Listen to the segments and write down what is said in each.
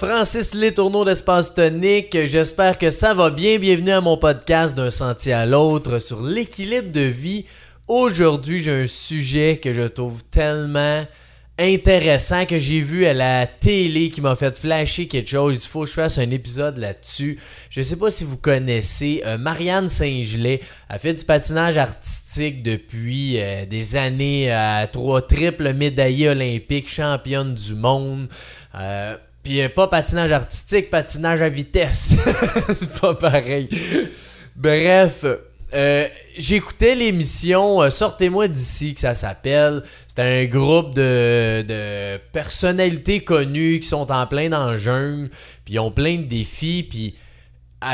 Francis Létourneau d'Espace Tonique. J'espère que ça va bien. Bienvenue à mon podcast d'un sentier à l'autre sur l'équilibre de vie. Aujourd'hui, j'ai un sujet que je trouve tellement intéressant que j'ai vu à la télé qui m'a fait flasher quelque chose. Il faut que je fasse un épisode là-dessus. Je sais pas si vous connaissez euh, Marianne Saint-Gelais. Elle fait du patinage artistique depuis euh, des années à trois triples médaillées olympiques, championne du monde. Euh, puis pas patinage artistique, patinage à vitesse. C'est pas pareil. Bref, euh, j'écoutais l'émission euh, Sortez-moi d'ici, que ça s'appelle. C'était un groupe de, personnalités connues qui sont en plein dans le jungle, puis ont plein de défis, puis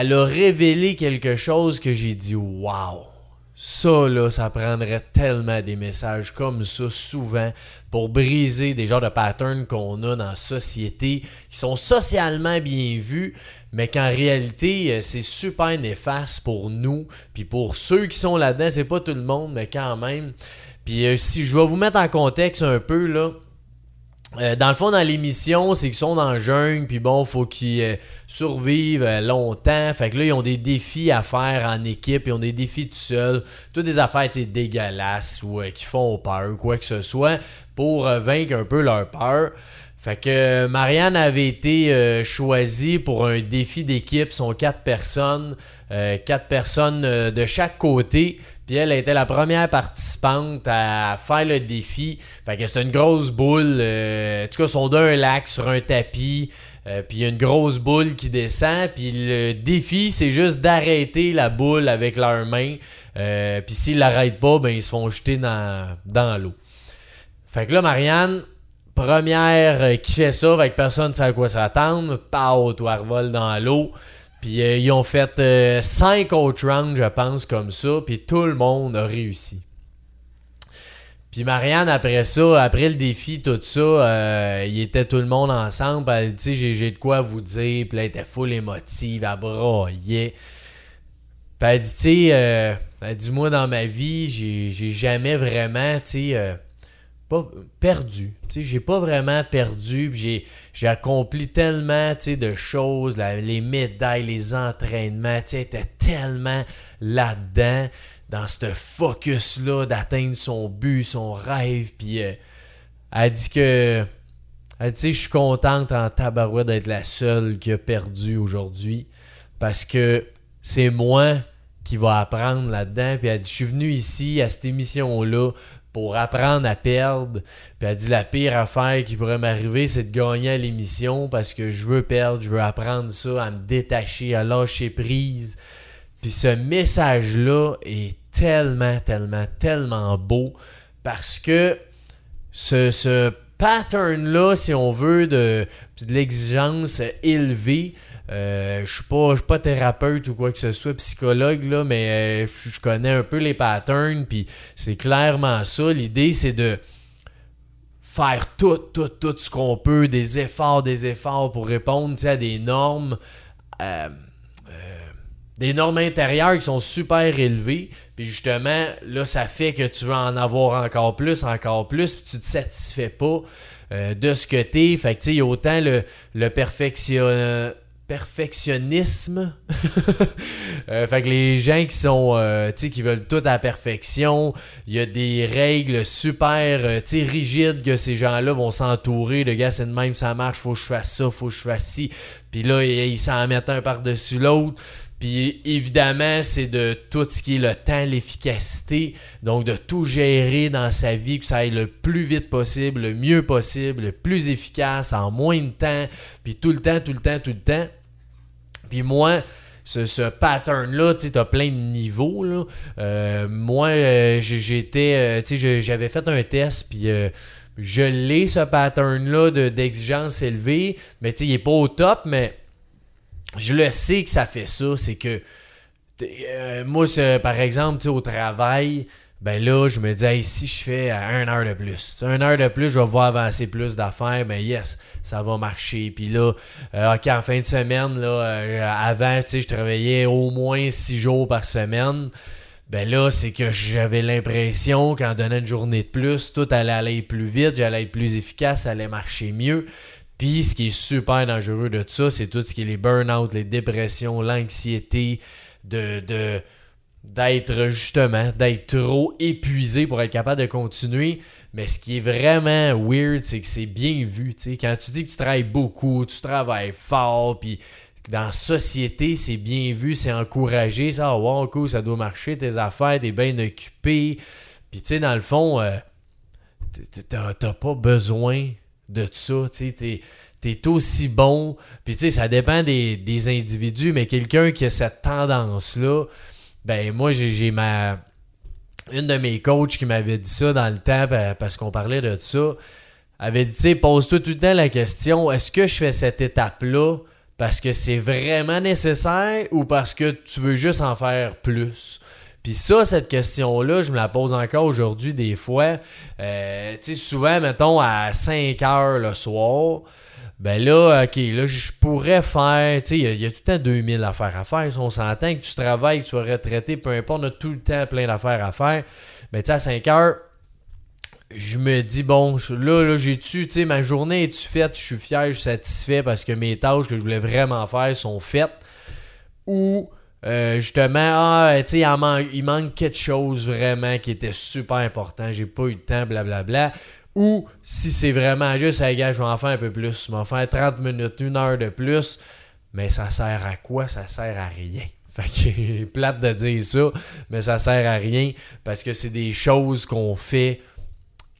elle a révélé quelque chose que j'ai dit Waouh! Ça, là, ça prendrait tellement des messages comme ça souvent pour briser des genres de patterns qu'on a dans la société qui sont socialement bien vus, mais qu'en réalité, euh, c'est super néfaste pour nous. Puis pour ceux qui sont là-dedans, c'est pas tout le monde, mais quand même. Puis euh, si je vais vous mettre en contexte un peu, là, euh, dans le fond, dans l'émission, c'est qu'ils sont dans le jungle, puis bon, faut qu'ils euh, survivent euh, longtemps. Fait que là, ils ont des défis à faire en équipe, ils ont des défis tout seuls. Toutes des affaires dégueulasses ou qui font peur, quoi que ce soit, pour vaincre un peu leur peur. Fait que Marianne avait été choisie pour un défi d'équipe. sont quatre personnes, quatre personnes de chaque côté. Puis elle était la première participante à faire le défi. Fait que c'était une grosse boule. Euh, en tout cas, sont d'un lac sur un tapis. Euh, puis il y a une grosse boule qui descend. Puis le défi, c'est juste d'arrêter la boule avec leurs mains. Euh, puis s'ils l'arrêtent pas, ben ils se font jeter dans, dans l'eau. Fait que là, Marianne, première qui fait ça, avec personne ne sait à quoi s'attendre. Pau, toi, revole dans l'eau. Puis euh, ils ont fait 5 euh, autres rounds, je pense, comme ça. Puis tout le monde a réussi. Puis Marianne, après ça, après le défi, tout ça, euh, il était tout le monde ensemble. Elle dit, j'ai de quoi vous dire. Puis elle était full émotive, elle braillait. Puis elle dit, tu sais, elle dit, moi, dans ma vie, j'ai jamais vraiment, tu sais, pas perdu. Tu sais, j'ai pas vraiment perdu. J'ai, accompli tellement de choses. les médailles, les entraînements. Tu était tellement là-dedans, dans ce focus-là, d'atteindre son but, son rêve. Puis euh, elle dit que. Elle dit, je suis contente en tabarouette d'être la seule qui a perdu aujourd'hui. Parce que c'est moi qui va apprendre là-dedans. Puis elle dit, je suis venu ici à cette émission-là pour apprendre à perdre. Puis elle dit la pire affaire qui pourrait m'arriver, c'est de gagner à l'émission parce que je veux perdre, je veux apprendre ça, à me détacher, à lâcher prise. Puis ce message-là est tellement, tellement, tellement beau parce que ce, pattern-là, si on veut, de, de l'exigence élevée, euh, je suis pas, suis pas thérapeute ou quoi que ce soit, psychologue, là, mais euh, je connais un peu les patterns, puis c'est clairement ça. L'idée, c'est de faire tout, tout, tout ce qu'on peut, des efforts, des efforts pour répondre à des normes. Euh, des normes intérieures qui sont super élevées. Puis justement, là, ça fait que tu veux en avoir encore plus, encore plus, puis tu te satisfais pas de ce que t'es. Fait que tu sais, il y a autant le, le perfection perfectionnisme. Euh, fait que les gens qui sont euh, sais qui veulent tout à la perfection, il y a des règles super euh, rigides que ces gens-là vont s'entourer de gars, c'est de même, ça marche, faut que je fasse ça, faut que je fasse ci. Puis là, ils s'en mettent un par-dessus l'autre. Puis évidemment, c'est de tout ce qui est le temps, l'efficacité. Donc de tout gérer dans sa vie, que ça aille le plus vite possible, le mieux possible, le plus efficace, en moins de temps. Puis tout le temps, tout le temps, tout le temps. Puis moi, ce, pattern-là, tu as plein de niveaux. Là. Euh, moi, euh, euh, j'avais fait un test, puis je l'ai, ce pattern-là d'exigence élevée, mais il n'est pas au top, mais je le sais que ça fait ça. C'est que, moi, par exemple, au travail, ben là, je me dis, si je fais un heure de plus, un heure de plus, je vais voir avancer plus d'affaires, ben yes, ça va marcher. Puis là, euh, ok, en fin de semaine, là, euh, avant, je travaillais au moins six jours par semaine. Ben là, c'est que j'avais l'impression qu'en donnant une journée de plus, tout allait aller plus vite, j'allais être plus efficace, ça allait marcher mieux. Puis ce qui est super dangereux de ça, c'est tout ce qui est les burn-out, les dépressions, l'anxiété, de d'être justement, d'être trop épuisé pour être capable de continuer. Mais ce qui est vraiment weird, c'est que c'est bien vu. Quand tu dis que tu travailles beaucoup, tu travailles fort, puis dans la société, c'est bien vu, c'est encouragé. Ça, oh, wow, cool, ça doit marcher, tes affaires, t'es bien occupé. Puis tu sais, dans le fond, euh, t'as pas besoin de ça. Tu sais, t'es aussi bon. Puis tu sais, ça dépend des, des individus, mais quelqu'un qui a cette tendance-là, ben moi, j'ai ma. Une de mes coachs qui m'avait dit ça dans le temps parce qu'on parlait de ça. avait dit, tu sais, pose-toi tout le temps la question est-ce que je fais cette étape-là parce que c'est vraiment nécessaire ou parce que tu veux juste en faire plus? Puis ça, cette question-là, je me la pose encore aujourd'hui des fois. Euh, tu sais, souvent, mettons, à 5 heures le soir, ben là, OK, là, je pourrais faire, tu sais, il y, a tout le temps 2000 affaires à faire. Si on s'entend que tu travailles, que tu sois retraité, peu importe, on a tout le temps plein d'affaires à faire. Mais tu sais, à 5 heures, je me dis, bon, là, là j'ai-tu, tu sais, ma journée est-tu faite? Je suis fier, je suis satisfait parce que mes tâches que je voulais vraiment faire sont faites. Ou, euh, justement, ah, tu sais, il, manque quelque chose vraiment qui était super important, j'ai pas eu le temps, blablabla. Ou si c'est vraiment juste, hey, gars, je vais en faire un peu plus. Je vais en faire 30 minutes, une heure de plus. Mais ça sert à quoi? Ça sert à rien. Fait que plate de dire ça, mais ça sert à rien parce que c'est des choses qu'on fait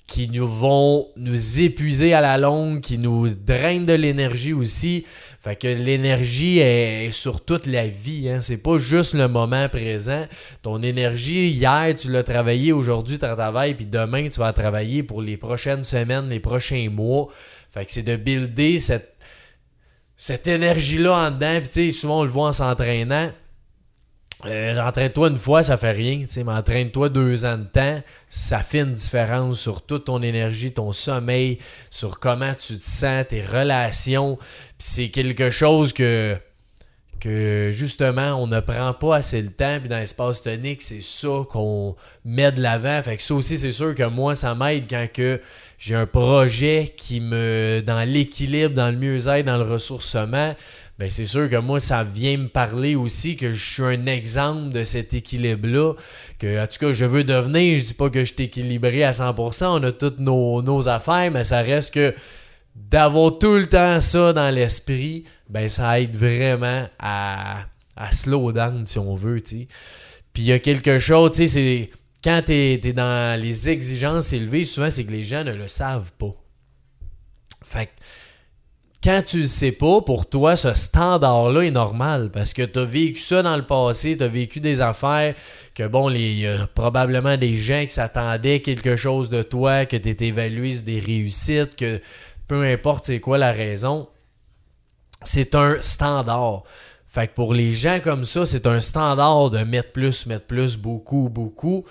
qui nous vont nous épuiser à la longue, qui nous drainent de l'énergie aussi. Fait que l'énergie est sur toute la vie. Hein. C'est pas juste le moment présent. Ton énergie, hier, tu l'as travaillé, aujourd'hui, tu travailles, puis demain, tu vas travailler pour les prochaines semaines, les prochains mois. Fait que c'est de builder cette, cette énergie-là en dedans. Puis tu sais, souvent, on le voit en s'entraînant euh, entraîne-toi une fois, ça fait rien, mais entraîne-toi deux ans de temps, ça fait une différence sur toute ton énergie, ton sommeil, sur comment tu te sens, tes relations. c'est quelque chose que, que justement, on ne prend pas assez le temps. Puis dans l'espace tonique, c'est ça qu'on met de l'avant. Fait que ça aussi, c'est sûr que moi, ça m'aide quand que j'ai un projet qui me. dans l'équilibre, dans le mieux-être, dans le ressourcement ben c'est sûr que moi, ça vient me parler aussi que je suis un exemple de cet équilibre-là. Que, en tout cas, je veux devenir. Je dis pas que je suis équilibré à 100%, on a toutes nos, affaires, mais ça reste que d'avoir tout le temps ça dans l'esprit, ben ça aide vraiment à, à slow down, si on veut, tu Puis il y a quelque chose, tu sais, c'est quand tu es, dans les exigences élevées, souvent c'est que les gens ne le savent pas. Fait que quand tu le sais pas, pour toi, ce standard-là est normal parce que tu as vécu ça dans le passé, tu as vécu des affaires que, bon, il y a probablement des gens qui s'attendaient quelque chose de toi, que tu es évalué sur des réussites, que peu importe c'est quoi la raison, c'est un standard. Fait que pour les gens comme ça, c'est un standard de mettre plus, mettre plus, beaucoup, beaucoup.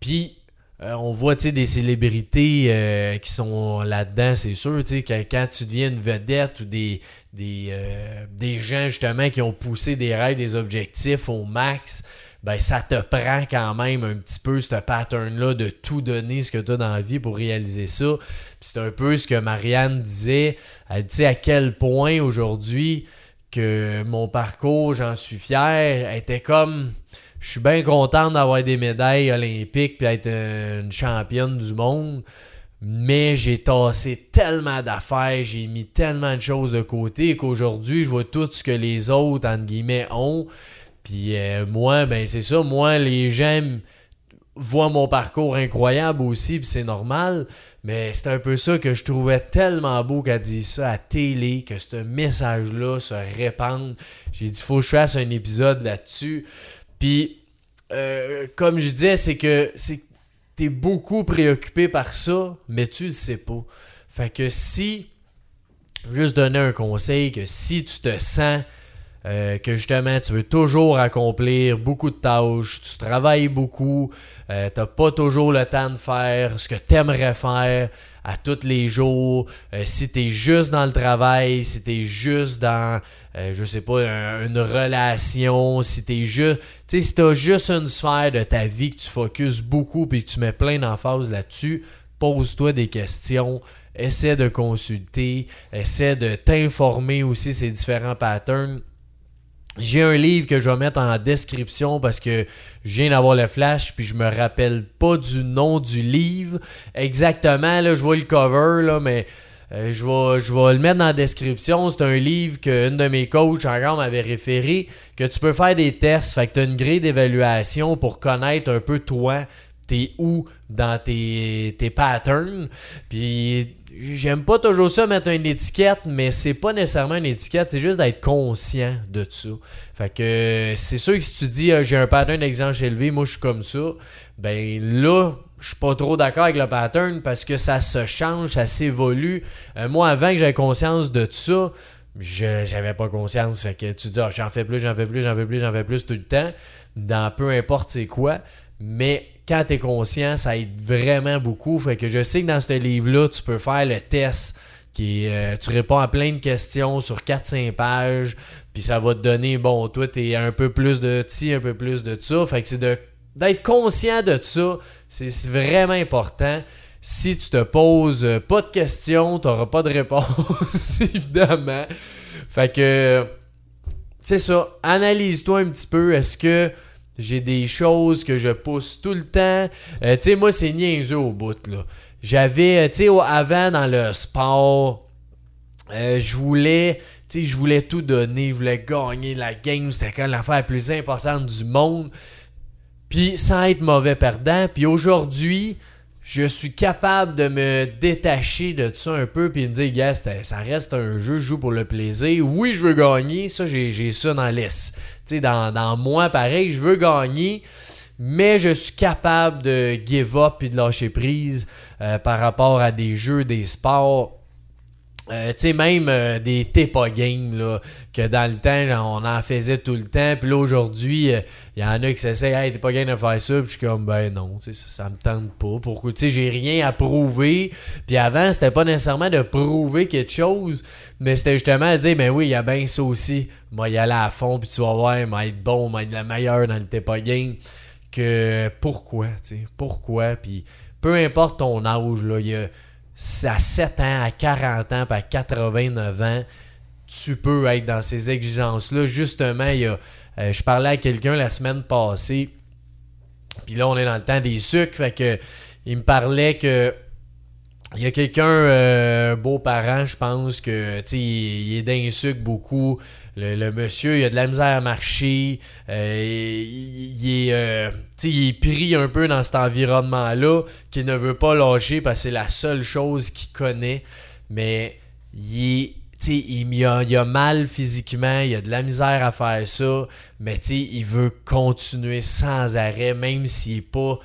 Puis euh, on voit des célébrités euh, qui sont là-dedans, c'est sûr. Quand, quand tu deviens une vedette ou des, des, euh, des, gens justement qui ont poussé des rêves, des objectifs au max, ben ça te prend quand même un petit peu ce pattern-là de tout donner ce que tu as dans la vie pour réaliser ça. c'est un peu ce que Marianne disait. Elle dit à quel point aujourd'hui que mon parcours, j'en suis fier, était comme je suis bien content d'avoir des médailles olympiques puis être une championne du monde. Mais j'ai tassé tellement d'affaires, j'ai mis tellement de choses de côté qu'aujourd'hui, je vois tout ce que les autres, entre guillemets, ont. Puis euh, moi, ben c'est ça, moi, les gens voient mon parcours incroyable aussi, puis c'est normal. Mais c'est un peu ça que je trouvais tellement beau qu'elle dise ça à télé, que ce message-là se répande. J'ai dit, faut que je fasse un épisode là-dessus. Puis, euh, comme je disais, c'est que tu es beaucoup préoccupé par ça, mais tu le sais pas. Fait que si, juste donner un conseil, que si tu te sens euh, que justement tu veux toujours accomplir beaucoup de tâches, tu travailles beaucoup, euh, tu n'as pas toujours le temps de faire ce que tu aimerais faire à tous les jours. Euh, si tu es juste dans le travail, si tu es juste dans, je sais pas, une relation, si tu juste, si tu as juste une sphère de ta vie que tu focuses beaucoup et que tu mets plein d'emphase là-dessus, pose-toi des questions essaie de consulter, essaie de t'informer aussi ces différents patterns. J'ai un livre que je vais mettre en description parce que je viens d'avoir le flash puis je me rappelle pas du nom du livre exactement. Là, je vois le cover, là, mais euh, je, vais, je vais le mettre dans la description. C'est un livre qu'une de mes coachs encore m'avait référé que tu peux faire des tests. Fait que tu as une grille d'évaluation pour connaître un peu toi, t'es où dans tes, tes patterns. Puis j'aime pas toujours ça mettre une étiquette, mais c'est pas nécessairement une étiquette, c'est juste d'être conscient de ça. Fait que c'est sûr que si tu dis ah, j'ai un pattern d'exigence élevé, moi je suis comme ça, ben là, je suis pas trop d'accord avec le pattern parce que ça se change, ça s'évolue. Euh, moi, avant que j'aie conscience de ça, je j'avais pas conscience. Fait que tu dis, ah, j'en fais plus, j'en fais plus, j'en fais plus, j'en fais plus tout le temps, dans peu importe c'est quoi. Mais quand tu es conscient, ça aide vraiment beaucoup. Fait que je sais que dans ce livre-là, tu peux faire le test. Qui euh, tu réponds à plein de questions sur 4-5 pages, puis ça va te donner, bon, toi, tu es un peu plus de ci, un peu plus de ça. Fait que c'est d'être conscient de ça, c'est vraiment important. Si tu te poses pas de questions, tu n'auras pas de réponse, évidemment. Fait que, c'est ça. Analyse-toi un petit peu. Est-ce que j'ai des choses que je pousse tout le temps. Euh, tu sais, moi, c'est niaiseux au bout. J'avais, euh, tu sais, avant, dans le sport, euh, je voulais, tu je voulais tout donner. Je voulais gagner la game. C'était quand l'affaire la plus importante du monde. Puis, sans être mauvais perdant. Puis aujourd'hui, je suis capable de me détacher de ça un peu puis me dire, gars, ça reste un jeu, je joue pour le plaisir. Oui, je veux gagner, ça, j'ai ça dans sais, dans, dans moi, pareil, je veux gagner, mais je suis capable de give up et de lâcher prise euh, par rapport à des jeux, des sports euh, tu sais, même euh, des TEPA games, là, que dans le temps, on en faisait tout le temps. Puis là, aujourd'hui, il euh, y en a qui s'essayent, hey, t'es pas game de faire ça. Puis je suis comme, ben non, ça, ça me tente pas. Pourquoi? Tu sais, j'ai rien à prouver. Puis avant, c'était pas nécessairement de prouver quelque chose, mais c'était justement de dire, ben oui, il y a bien ça aussi. Moi, y aller à fond, puis tu vas voir, il être bon, il être la meilleure dans le TEPA game. Que pourquoi, tu sais, pourquoi? Puis peu importe ton âge, là, il y a à 7 ans, à 40 ans, puis à 89 ans, tu peux être dans ces exigences-là. Justement, il y a, euh, je parlais à quelqu'un la semaine passée, puis là, on est dans le temps des sucres, fait que il me parlait que il y a quelqu'un, euh, beau-parent, je pense, que tu il, est d'un sucre beaucoup. Le, monsieur, il a de la misère à marcher. Euh, il, est, euh, il est pris un peu dans cet environnement-là, qu'il ne veut pas lâcher parce que c'est la seule chose qu'il connaît. Mais il est il a mal physiquement, il a de la misère à faire ça, mais il veut continuer sans arrêt, même s'il n'est pas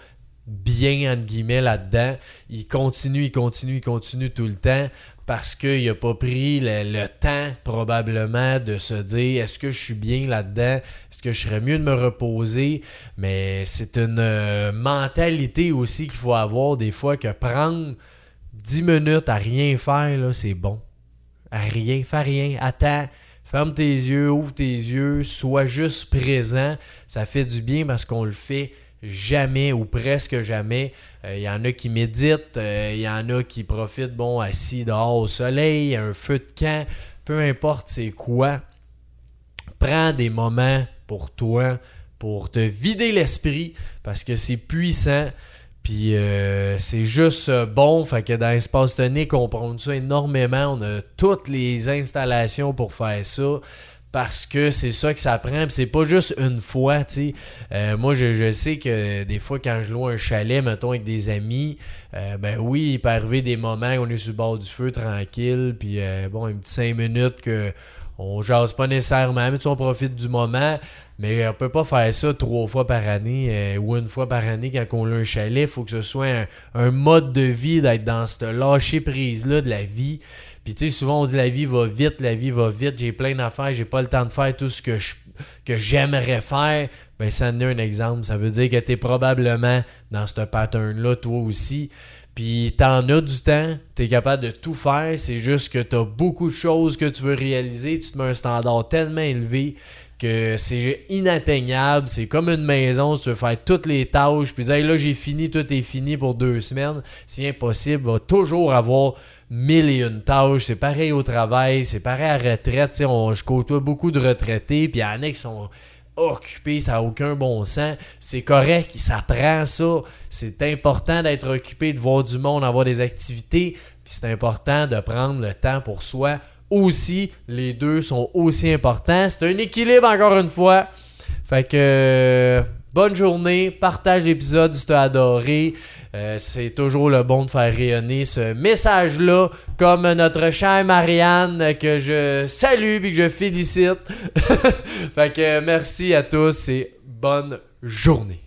bien, entre guillemets, là-dedans. Il continue, il continue, il continue tout le temps parce qu'il n'a pas pris le, temps, probablement, de se dire est-ce que je suis bien là-dedans? Est-ce que je serais mieux de me reposer? Mais c'est une euh, mentalité aussi qu'il faut avoir des fois que prendre 10 minutes à rien faire, là, c'est bon. À rien, fais rien, attends. Ferme tes yeux, ouvre tes yeux, sois juste présent. Ça fait du bien parce qu'on le fait jamais ou presque jamais. Il euh, y en a qui méditent, il euh, y en a qui profitent, bon, assis dehors au soleil, un feu de camp, peu importe c'est quoi. Prends des moments pour toi, pour te vider l'esprit, parce que c'est puissant. Puis euh, c'est juste bon, fait que dans l'espace tonique, on prend ça énormément. On a toutes les installations pour faire ça parce que c'est ça que ça prend. c'est pas juste une fois, tu. Euh, moi, je, sais que des fois, quand je loue un chalet, mettons, avec des amis, euh, ben oui, il peut arriver des moments où on est sur le bord du feu, tranquille, puis euh, bon, une petite cinq minutes que on jase pas nécessairement, mais tu on profite du moment. Mais on peut pas faire ça trois fois par année ou une fois par année quand on a un chalet. Il faut que ce soit un, un mode de vie d'être dans cette lâcher prise-là de la vie. Puis tu sais, souvent on dit la vie va vite, la vie va vite, j'ai plein d'affaires, j'ai pas le temps de faire tout ce que je que j'aimerais faire. Ben ça est un exemple. Ça veut dire que tu es probablement dans ce pattern-là, toi aussi. Puis t'en as du temps, tu es capable de tout faire. C'est juste que tu as beaucoup de choses que tu veux réaliser. Tu te mets un standard tellement élevé. Que c'est inatteignable, c'est comme une maison, tu veux faire toutes les tâches, puis là j'ai fini, tout est fini pour deux semaines, c'est impossible, va toujours avoir mille et une tâches, c'est pareil au travail, c'est pareil à la retraite, on, je côtoie beaucoup de retraités, puis il y en a qui sont occupés, ça n'a aucun bon sens. C'est correct, ça prend ça. C'est important d'être occupé, de voir du monde, d'avoir des activités. Puis c'est important de prendre le temps pour soi aussi. Les deux sont aussi importants. C'est un équilibre encore une fois. Fait que bonne journée, partage l'épisode si tu as adoré. Euh, c'est toujours le bon de faire rayonner ce message-là, comme notre chère Marianne que je salue et que je félicite. fait que merci à tous et bonne journée.